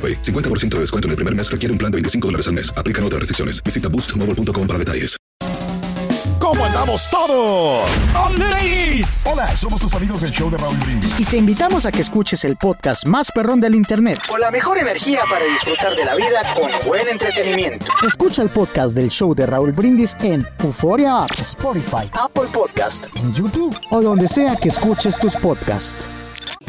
AroPay. 50% de descuento en el primer mes requiere un plan de 25 dólares al mes. Aplican otras restricciones. Visita boostmobile.com para detalles. ¿Cómo andamos todos? ¡Ladies! Hola, somos tus amigos del show de Raúl Brindis. Y te invitamos a que escuches el podcast más perrón del internet. Con la mejor energía para disfrutar de la vida con buen entretenimiento. Escucha el podcast del show de Raúl Brindis en Euforia App, Spotify, Apple Podcast, en YouTube o donde sea que escuches tus podcasts.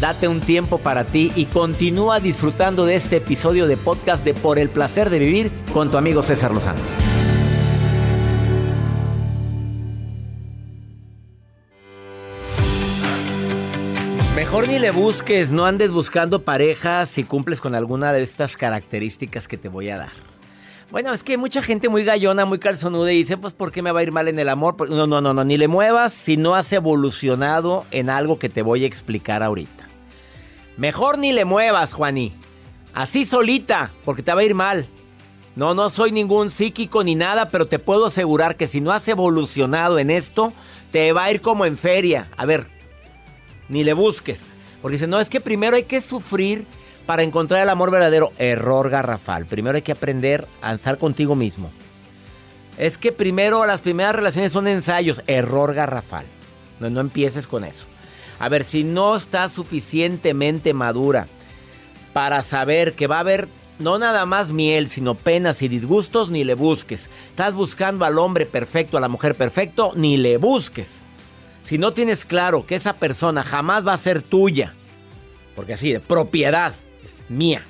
Date un tiempo para ti y continúa disfrutando de este episodio de podcast de Por el placer de vivir con tu amigo César Lozano. Mejor ni le busques, no andes buscando pareja si cumples con alguna de estas características que te voy a dar. Bueno, es que mucha gente muy gallona, muy calzonuda y dice, pues, ¿por qué me va a ir mal en el amor? No, no, no, no, ni le muevas si no has evolucionado en algo que te voy a explicar ahorita. Mejor ni le muevas, Juaní. Así solita, porque te va a ir mal. No, no soy ningún psíquico ni nada, pero te puedo asegurar que si no has evolucionado en esto, te va a ir como en feria. A ver, ni le busques. Porque dice, no, es que primero hay que sufrir para encontrar el amor verdadero. Error garrafal. Primero hay que aprender a estar contigo mismo. Es que primero las primeras relaciones son ensayos. Error garrafal. No, no empieces con eso. A ver, si no estás suficientemente madura para saber que va a haber no nada más miel, sino penas y disgustos, ni le busques. Estás buscando al hombre perfecto, a la mujer perfecto, ni le busques. Si no tienes claro que esa persona jamás va a ser tuya, porque así, de propiedad, es mía.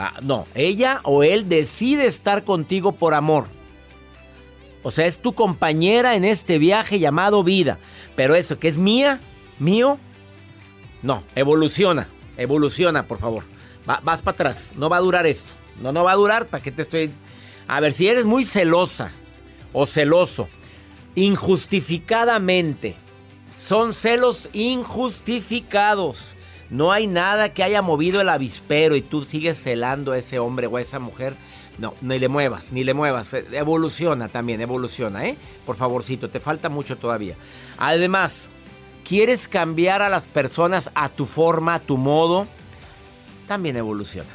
Va, no, ella o él decide estar contigo por amor. O sea, es tu compañera en este viaje llamado vida. Pero eso que es mía, mío, no, evoluciona, evoluciona, por favor. Va- vas para atrás, no va a durar esto. No, no va a durar, ¿para qué te estoy...? A ver, si eres muy celosa o celoso, injustificadamente, son celos injustificados. No hay nada que haya movido el avispero y tú sigues celando a ese hombre o a esa mujer. No, ni le muevas, ni le muevas. Eh, Evoluciona también, evoluciona, ¿eh? Por favorcito, te falta mucho todavía. Además, ¿quieres cambiar a las personas a tu forma, a tu modo? También evoluciona.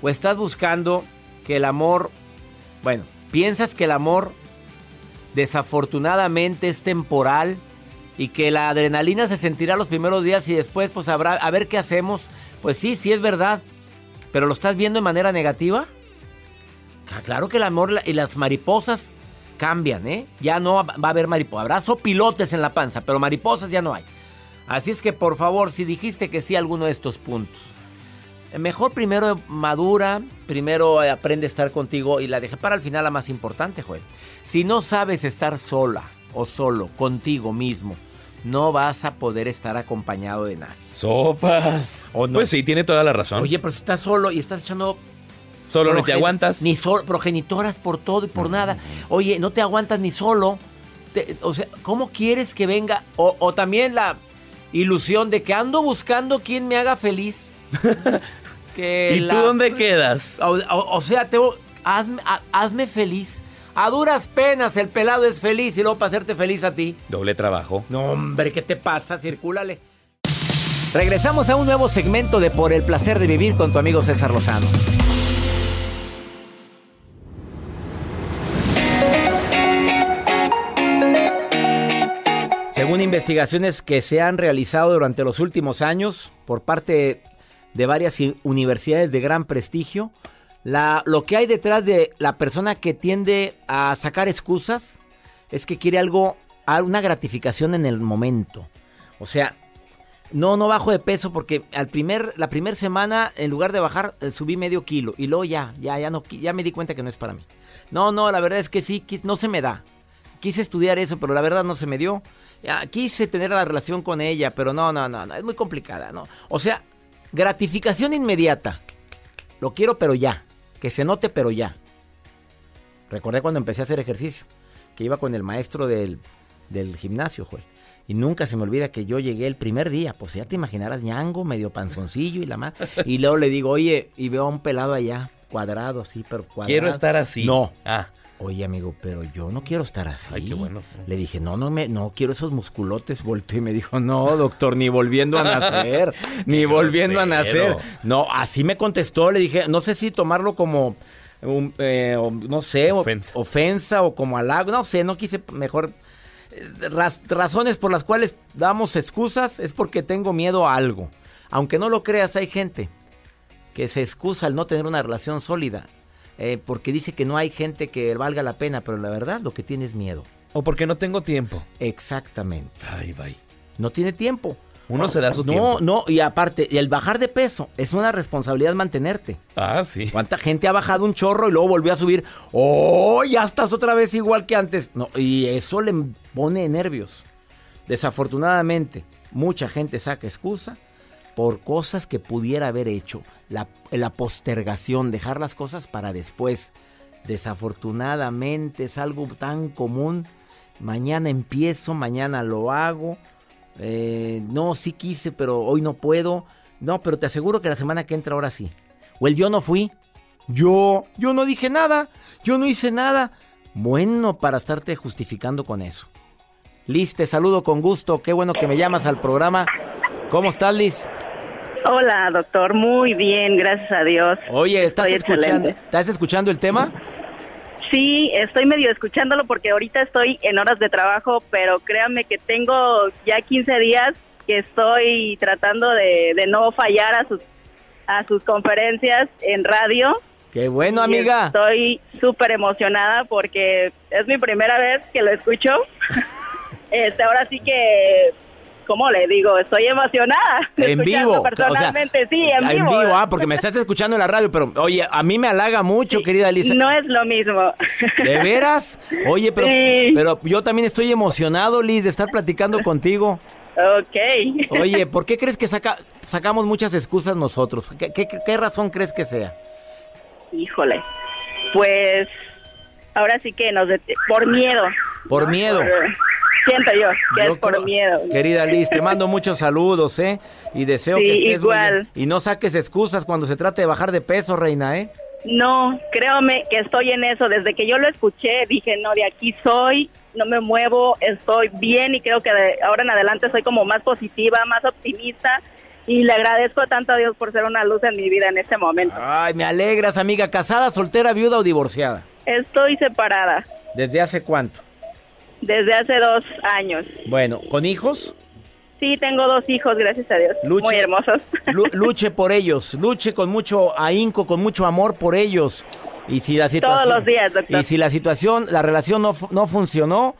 O estás buscando que el amor, bueno, piensas que el amor desafortunadamente es temporal y que la adrenalina se sentirá los primeros días y después pues habrá a ver qué hacemos. Pues sí, sí es verdad. Pero lo estás viendo de manera negativa? Claro que el amor y las mariposas cambian, ¿eh? Ya no va a haber mariposas. Habrá sopilotes en la panza, pero mariposas ya no hay. Así es que por favor, si dijiste que sí a alguno de estos puntos, mejor primero madura, primero eh, aprende a estar contigo y la dejé para al final la más importante, Joel. Si no sabes estar sola o solo contigo mismo, no vas a poder estar acompañado de nadie. Sopas. ¿O no? Pues sí, tiene toda la razón. Oye, pero si estás solo y estás echando Solo no te aguantas. Ni solo, progenitoras por todo y por nada. Oye, no te aguantas ni solo. Te- o sea, ¿cómo quieres que venga? O, o también la ilusión de que ando buscando quien me haga feliz. Que ¿Y tú dónde quedas? O, o- o sea, te, hazme, ha- hazme feliz. A duras penas el pelado es feliz y luego para hacerte feliz a ti. Doble trabajo. No, hombre, ¿qué te pasa? Circúlale. Regresamos a un nuevo segmento de Por el placer de vivir con tu amigo César Lozano. Investigaciones que se han realizado durante los últimos años por parte de varias universidades de gran prestigio, lo que hay detrás de la persona que tiende a sacar excusas es que quiere algo, una gratificación en el momento. O sea, no, no bajo de peso porque al primer, la primera semana, en lugar de bajar, eh, subí medio kilo. Y luego ya, ya, ya no, ya me di cuenta que no es para mí. No, no, la verdad es que sí, no se me da. Quise estudiar eso, pero la verdad no se me dio. Ya, quise tener la relación con ella, pero no, no, no, no, es muy complicada, ¿no? O sea, gratificación inmediata. Lo quiero, pero ya. Que se note, pero ya. Recordé cuando empecé a hacer ejercicio, que iba con el maestro del, del gimnasio, Joel. Y nunca se me olvida que yo llegué el primer día, pues ya te imaginarás, ñango, medio panzoncillo y la más. Y luego le digo, oye, y veo a un pelado allá, cuadrado, sí, pero cuadrado. Quiero estar así. No. Ah, Oye, amigo, pero yo no quiero estar así. Ay, qué bueno. Le dije, no, no, me, no quiero esos musculotes. Volteó y me dijo, no, doctor, ni volviendo a nacer, ni volviendo a nacer. No, así me contestó. Le dije, no sé si tomarlo como, un, eh, o no sé, o- Ofensa. ofensa o como halago. No sé, no quise mejor. eh, raz- razones por las cuales damos excusas es porque tengo miedo a algo. Aunque no lo creas, hay gente que se excusa al no tener una relación sólida. Eh, porque dice que no hay gente que valga la pena, pero la verdad lo que tiene es miedo. o porque no tengo tiempo. Exactamente. Ay, bye. No tiene tiempo. Uno se da su no, tiempo. No, y aparte, el bajar de peso es una responsabilidad mantenerte. Ah, sí. ¿Cuánta gente ha bajado un chorro y luego volvió a subir? ¡Oh! Ya estás otra vez igual que antes. No, y eso le pone nervios. Desafortunadamente, mucha gente saca excusa por cosas que pudiera haber hecho. La, postergación, dejar las cosas para después. Desafortunadamente es algo tan común. Mañana empiezo, mañana lo hago. Eh, no, sí quise, pero hoy no puedo. No, pero te aseguro que la semana que entra ahora sí. O el yo no fui. Yo, yo no dije nada. Yo no hice nada. Bueno, para estarte justificando con eso. Liz, te saludo con gusto. Qué bueno que me llamas al programa. ¿Cómo estás, Liz? Hola, doctor. Muy bien, gracias a Dios. Oye, ¿estás Estoy escuchando, excelente. ¿estás escuchando el tema? Sí, estoy medio escuchándolo porque ahorita estoy en horas de trabajo, pero créanme que tengo ya 15 días que estoy tratando de, de no fallar a sus a sus conferencias en radio. Qué bueno, Y amiga. Estoy súper emocionada porque es mi primera vez que lo escucho. este, ahora sí que, ¿cómo le digo? Estoy emocionada. En vivo. Personalmente, sí, en vivo. ah, porque me estás escuchando en la radio, pero oye, a mí me halaga mucho, querida Liz. No es lo mismo. ¿De veras? Oye, pero, Sí. pero yo también estoy emocionado, Liz, de estar platicando contigo. ok. Oye, ¿por qué crees que saca, sacamos muchas excusas nosotros? ¿Qué, qué, qué razón crees que sea? Híjole. Pues ahora sí que nos por miedo. Por miedo. Por- siento yo que Yo es por creo- miedo. Querida Liz, te mando muchos saludos, ¿eh? Y deseo Sí, que estés muy igual. bien. Y no saques excusas cuando se trate de bajar de peso, reina, ¿eh? No, créame que estoy en eso. Desde que yo lo escuché, dije, no, de aquí soy, no me muevo, estoy bien y creo que de ahora en adelante soy como más positiva, más optimista y le agradezco tanto a Dios por ser una luz en mi vida en este momento. Ay, me alegras, amiga. ¿Casada, soltera, viuda o divorciada? Estoy separada ¿Desde hace cuánto? Desde hace dos años. Bueno, ¿con hijos? Sí, tengo dos hijos, gracias a Dios. Luche. Muy hermosos. Lu- luche por ellos, luche con mucho ahínco, con mucho amor por ellos. Y si la situación, Todos los días, doctor. Y si la situación, la relación no, no funcionó,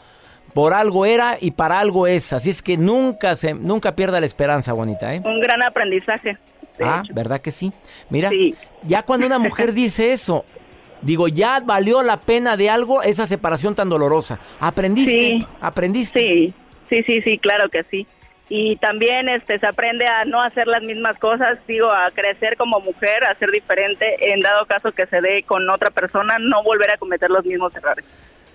por algo era y para algo es. Así es que nunca se, nunca pierda la esperanza, bonita, ¿eh? Un gran aprendizaje. Ah, hecho. ¿verdad que sí? Mira, Sí. ya cuando una mujer dice eso, digo, ya valió la pena de algo esa separación tan dolorosa. Aprendiste, Sí. aprendiste. Sí, sí, sí, sí, claro que sí. Y también este se aprende a no hacer las mismas cosas, digo, a crecer como mujer, a ser diferente, en dado caso que se dé con otra persona, no volver a cometer los mismos errores.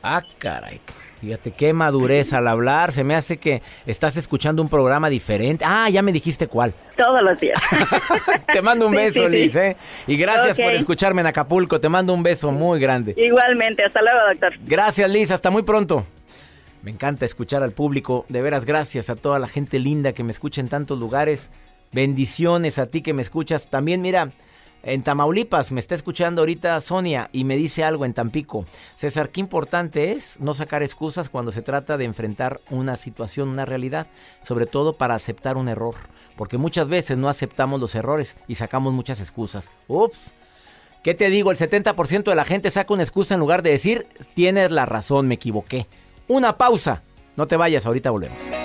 Ah, caray. Fíjate qué madurez al hablar. Se me hace que estás escuchando un programa diferente. Ah, ya me dijiste cuál. Todos los días. Te mando un Sí, beso, sí, sí. Liz, ¿eh? Y gracias por escucharme en Acapulco. Te mando un beso muy grande. Igualmente, hasta luego, doctor. Gracias, Liz. Hasta muy pronto. Me encanta escuchar al público. De veras, gracias a toda la gente linda que me escucha en tantos lugares. Bendiciones a ti que me escuchas. También, mira, en Tamaulipas me está escuchando ahorita Sonia y me dice algo en Tampico. César, qué importante es no sacar excusas cuando se trata de enfrentar una situación, una realidad, sobre todo para aceptar un error. Porque muchas veces no aceptamos los errores y sacamos muchas excusas. Ups. ¿Qué te digo? El 70% de la gente saca una excusa en lugar de decir, tienes la razón, me equivoqué. Una pausa. No te vayas, ahorita volvemos.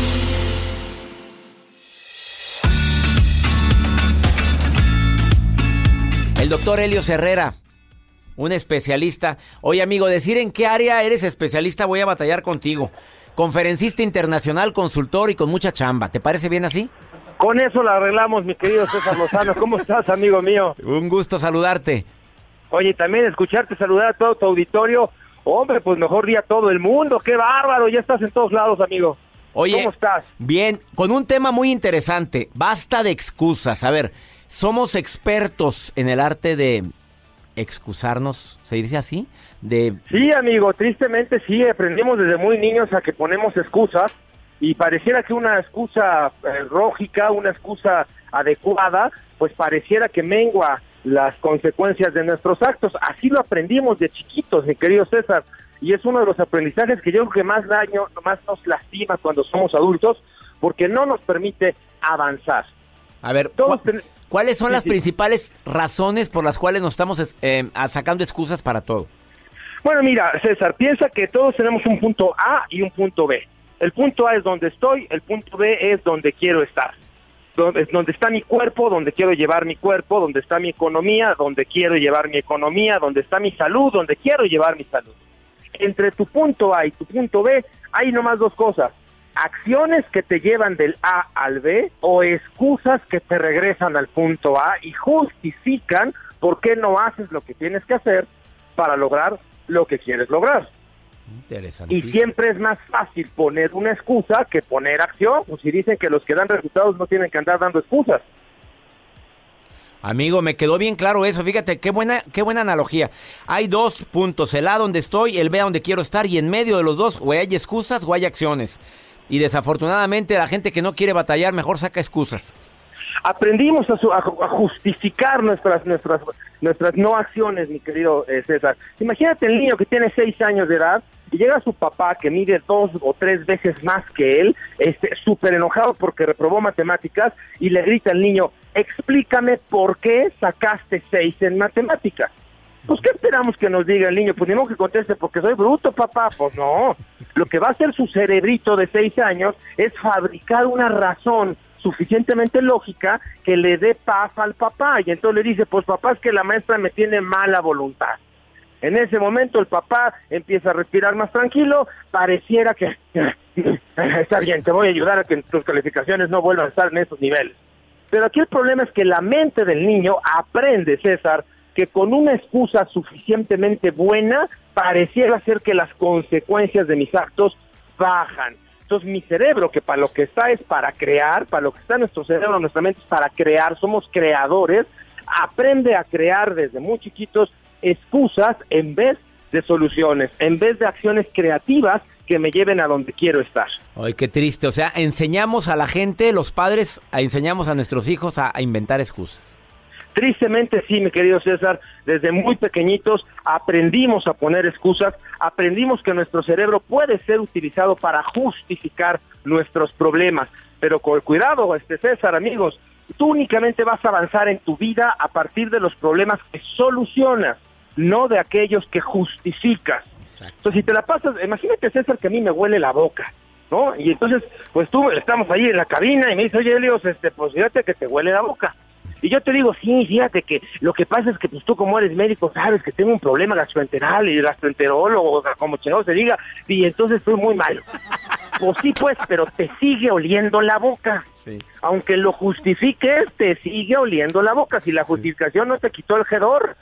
Doctor Helio Herrera, un especialista. Oye, amigo, decir en qué área eres especialista voy a batallar contigo. Conferencista internacional, consultor y con mucha chamba. ¿Te parece bien así? Con eso la arreglamos, mi querido César Lozano. ¿Cómo estás, amigo mío? Un gusto saludarte. Oye, también escucharte saludar a todo tu auditorio. Hombre, pues mejor día a todo el mundo. ¡Qué bárbaro! Ya estás en todos lados, amigo. Oye, ¿Cómo estás? Bien, con un tema muy interesante. Basta de excusas. A ver, somos expertos en el arte de excusarnos, ¿se dice así? De Sí, amigo, tristemente sí, aprendimos desde muy niños a que ponemos excusas y pareciera que una excusa eh, lógica, una excusa adecuada, pues pareciera que mengua las consecuencias de nuestros actos. Así lo aprendimos de chiquitos, mi querido César, y es uno de los aprendizajes que yo creo que más daño, más nos lastima cuando somos adultos, porque no nos permite avanzar. A ver, Todos ¿cu- ten- ¿cuáles son las principales razones por las cuales nos estamos es- eh, sacando excusas para todo? Bueno, mira, César, piensa que todos tenemos un punto A y un punto B. El punto A es donde estoy, el punto B es donde quiero estar. Donde, donde está mi cuerpo, donde quiero llevar mi cuerpo, donde está mi economía, donde quiero llevar mi economía, donde está mi salud, donde quiero llevar mi salud. Entre tu punto A y tu punto B hay nomás dos cosas. Acciones que te llevan del A al B o excusas que te regresan al punto A y justifican por qué no haces lo que tienes que hacer para lograr lo que quieres lograr. Interesante. Y siempre es más fácil poner una excusa que poner acción. Pues si dicen que los que dan resultados no tienen que andar dando excusas. Amigo, me quedó bien claro eso. Fíjate, qué buena, qué buena analogía. Hay dos puntos, el A donde estoy, el B donde quiero estar, y en medio de los dos, o hay excusas o hay acciones. Y desafortunadamente la gente que no quiere batallar mejor saca excusas. Aprendimos a, su- a ju- a justificar nuestras, nuestras, nuestras no acciones, mi querido eh, César. Imagínate el niño que tiene seis años de edad y llega su papá que mide dos o tres veces más que él, este, súper enojado porque reprobó matemáticas y le grita al niño, explícame por qué sacaste seis en matemáticas. Pues, ¿qué esperamos que nos diga el niño? Pues, ni modo que conteste, porque soy bruto, papá. Pues, no. Lo que va a hacer su cerebrito de seis años es fabricar una razón suficientemente lógica que le dé paz al papá. Y entonces le dice, pues, papá, es que la maestra me tiene mala voluntad. En ese momento el papá empieza a respirar más tranquilo, pareciera que está bien, te voy a ayudar a que tus calificaciones no vuelvan a estar en esos niveles. Pero aquí el problema es que la mente del niño aprende, César, que con una excusa suficientemente buena pareciera ser que las consecuencias de mis actos bajan. Entonces mi cerebro, que para lo que está es para crear, para lo que está nuestro cerebro, nuestra mente es para crear, somos creadores, aprende a crear desde muy chiquitos excusas en vez de soluciones, en vez de acciones creativas que me lleven a donde quiero estar. Ay, qué triste. O sea, enseñamos a la gente, los padres, enseñamos a nuestros hijos a inventar excusas. Tristemente sí, mi querido César, desde muy pequeñitos aprendimos a poner excusas, aprendimos que nuestro cerebro puede ser utilizado para justificar nuestros problemas. Pero con cuidado, este César, amigos, tú únicamente vas a avanzar en tu vida a partir de los problemas que solucionas, no de aquellos que justificas. Entonces, si te la pasas, imagínate César que a mí me huele la boca, ¿no? Y entonces, pues tú estamos ahí en la cabina y me dice, oye, Elios, este, pues fíjate que te huele la boca. Y yo te digo, sí, fíjate que lo que pasa es que pues tú como eres médico sabes que tengo un problema gastroenteral y gastroenterólogo, como chingado se diga, y entonces estoy muy malo. Pues sí, pues, pero te sigue oliendo la boca. Aunque lo justifiques, te sigue oliendo la boca. Si la justificación no te quitó el gedor.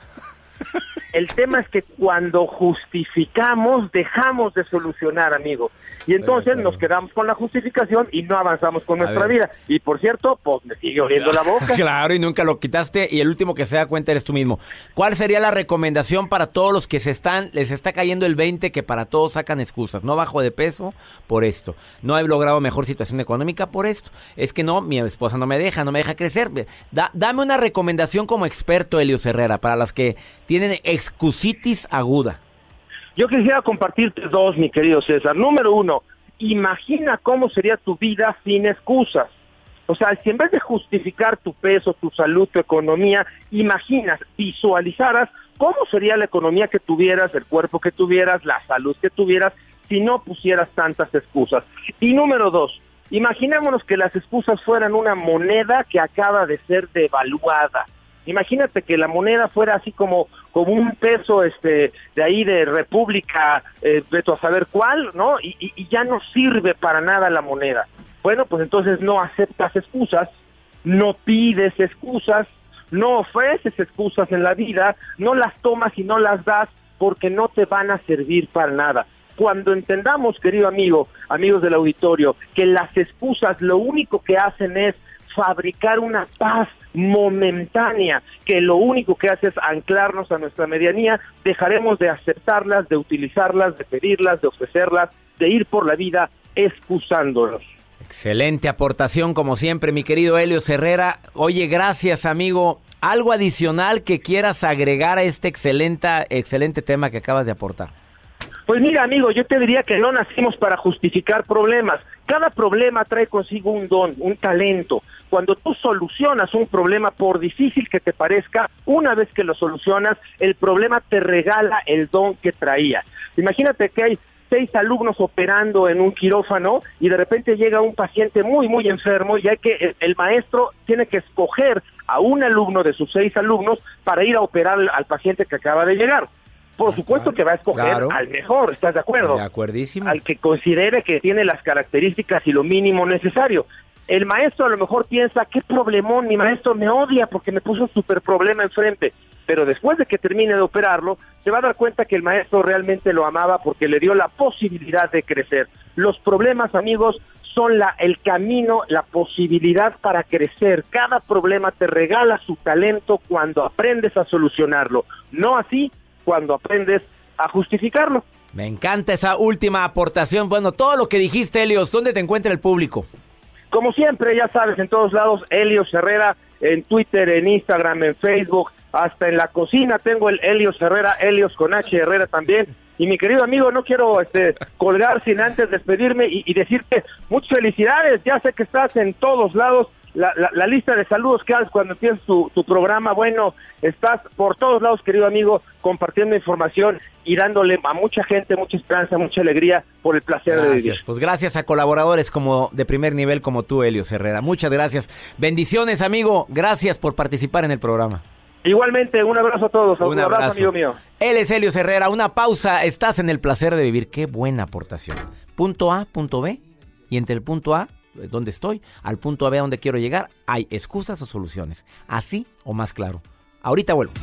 El tema es que cuando justificamos, dejamos de solucionar, amigo. Y entonces nos quedamos con la justificación y no avanzamos con nuestra vida. Y por cierto, pues me sigue oliendo la boca. claro, y nunca lo quitaste y el último que se da cuenta eres tú mismo. ¿Cuál sería la recomendación para todos los que se están les está cayendo el 20 que para todos sacan excusas? No bajo de peso por esto. No he logrado mejor situación económica por esto. Es que no, mi esposa no me deja, no me deja crecer. Da- dame una recomendación como experto Elios Herrera para las que tienen excusitis aguda. Yo quisiera compartirte dos, mi querido César. Número uno, imagina cómo sería tu vida sin excusas. O sea, si en vez de justificar tu peso, tu salud, tu economía, imaginas, visualizaras cómo sería la economía que tuvieras, el cuerpo que tuvieras, la salud que tuvieras, si no pusieras tantas excusas. Y número dos, imaginémonos que las excusas fueran una moneda que acaba de ser devaluada. Imagínate que la moneda fuera así como, como un peso este de ahí de República, eh, veto a saber cuál, ¿no? Y, y- y ya no sirve para nada la moneda. Bueno, pues entonces no aceptas excusas, no pides excusas, no ofreces excusas en la vida, no las tomas y no las das porque no te van a servir para nada. Cuando entendamos, querido amigo, amigos del auditorio, que las excusas lo único que hacen es fabricar una paz momentánea, que lo único que hace es anclarnos a nuestra medianía, dejaremos de aceptarlas, de utilizarlas, de pedirlas, de ofrecerlas, de ir por la vida excusándolos. Excelente aportación como siempre, mi querido Helios Herrera. Oye, gracias, amigo. ¿Algo adicional que quieras agregar a este excelente, excelente tema que acabas de aportar? Pues mira, amigo, yo te diría que no nacimos para justificar problemas. Cada problema trae consigo un don, un talento. Cuando tú solucionas un problema, por difícil que te parezca, una vez que lo solucionas, el problema te regala el don que traía. Imagínate que hay seis alumnos operando en un quirófano y de repente llega un paciente muy, muy enfermo y hay que, el, el maestro tiene que escoger a un alumno de sus seis alumnos para ir a operar al, al paciente que acaba de llegar. Por supuesto que va a escoger Claro. al mejor, ¿estás de acuerdo? De acuerdísimo. Al que considere que tiene las características y lo mínimo necesario. El maestro a lo mejor piensa, qué problemón, mi maestro me odia porque me puso un super problema enfrente. Pero después de que termine de operarlo, se va a dar cuenta que el maestro realmente lo amaba porque le dio la posibilidad de crecer. Los problemas, amigos, son la, el camino, la posibilidad para crecer. Cada problema te regala su talento cuando aprendes a solucionarlo. No así cuando aprendes a justificarlo. Me encanta esa última aportación. Bueno, todo lo que dijiste, Helios, ¿dónde te encuentra el público? Como siempre, ya sabes, en todos lados, Helios Herrera, en Twitter, en Instagram, en Facebook, hasta en la cocina tengo el Helios Herrera, Helios con H Herrera también. Y mi querido amigo, no quiero este, colgar sin antes despedirme y, y decirte muchas felicidades. Ya sé que estás en todos lados. La, la- la lista de saludos que haces cuando empiezas tu, tu programa, bueno, estás por todos lados, querido amigo, compartiendo información y dándole a mucha gente mucha esperanza, mucha alegría por el placer de vivir. Pues gracias a colaboradores como de primer nivel como tú, Helios Herrera. Muchas gracias. Bendiciones, amigo. Gracias por participar en el programa. Igualmente, un abrazo a todos. Un, abrazo, amigo mío. Él es Helios Herrera. Una pausa. Estás en el placer de vivir. Qué buena aportación. Punto A, punto B. Y entre el punto A, donde estoy, al punto A, B, donde quiero llegar, hay excusas o soluciones. Así o más claro. Ahorita vuelvo.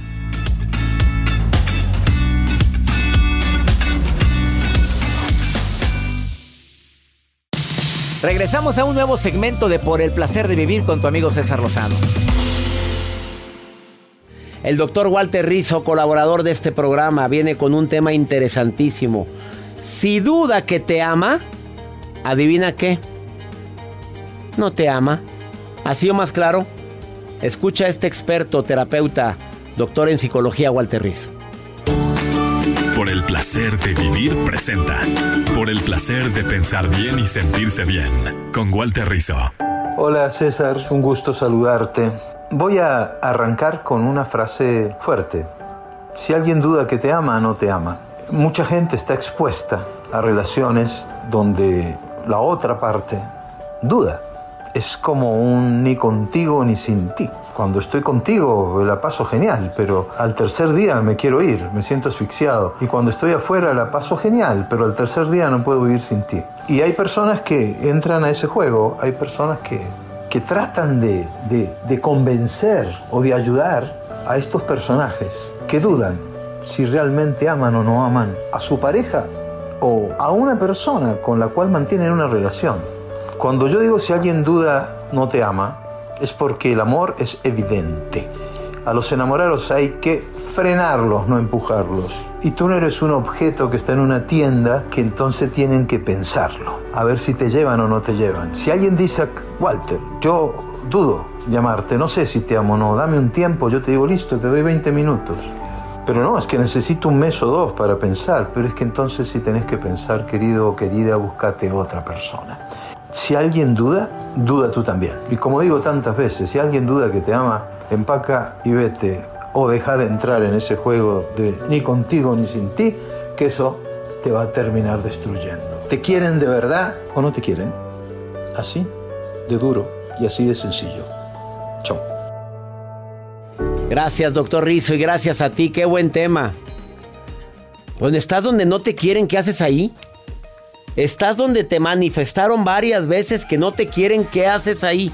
Regresamos a un nuevo segmento de Por el placer de vivir con tu amigo César Lozano. El doctor Walter Rizzo, colaborador de este programa, viene con un tema interesantísimo. Si duda que te ama, adivina qué. No te ama. ¿Así o más claro? Escucha a este experto, terapeuta, doctor en psicología Walter Rizzo. Por el placer de vivir presenta. Por el placer de pensar bien y sentirse bien. Con Walter Rizzo. Hola César, un gusto saludarte. Voy a arrancar con una frase fuerte. Si alguien duda que te ama, no te ama. Mucha gente está expuesta a relaciones donde la otra parte duda. Es como un ni contigo ni sin ti. Cuando estoy contigo la paso genial, pero al tercer día me quiero ir, me siento asfixiado. Y cuando estoy afuera la paso genial, pero al tercer día no puedo vivir sin ti. Y hay personas que entran a ese juego, hay personas que, que tratan de, de, de convencer o de ayudar a estos personajes que dudan si realmente aman o no aman a su pareja o a una persona con la cual mantienen una relación. Cuando yo digo si alguien duda no te ama, es porque el amor es evidente. A los enamorados hay que frenarlos, no empujarlos. Y tú no eres un objeto que está en una tienda que entonces tienen que pensarlo, a ver si te llevan o no te llevan. Si alguien dice, Walter, yo dudo llamarte, no sé si te amo o no, dame un tiempo, yo te digo, listo, te doy 20 minutos. Pero no, es que necesito un mes o dos para pensar, pero es que entonces si tenés que pensar, querido o querida, búscate otra persona. Si alguien duda, duda tú también. Y como digo tantas veces, si alguien duda que te ama, empaca y vete. O deja de entrar en ese juego de ni contigo ni sin ti, que eso te va a terminar destruyendo. ¿Te quieren de verdad o no te quieren? Así, de duro y así de sencillo. Chao. Gracias, doctor Rizzo, y gracias a ti. Qué buen tema. Cuando estás donde no te quieren, ¿qué haces ahí? Estás donde te manifestaron varias veces que no te quieren, ¿qué haces ahí?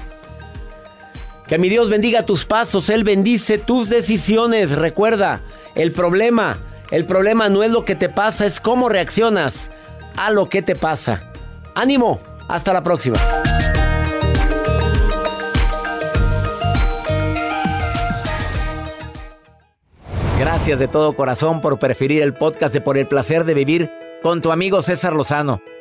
Que mi Dios bendiga tus pasos, Él bendice tus decisiones. Recuerda, el problema, el problema no es lo que te pasa, es cómo reaccionas a lo que te pasa. Ánimo, hasta la próxima. Gracias de todo corazón por preferir el podcast de Por el placer de vivir con tu amigo César Lozano.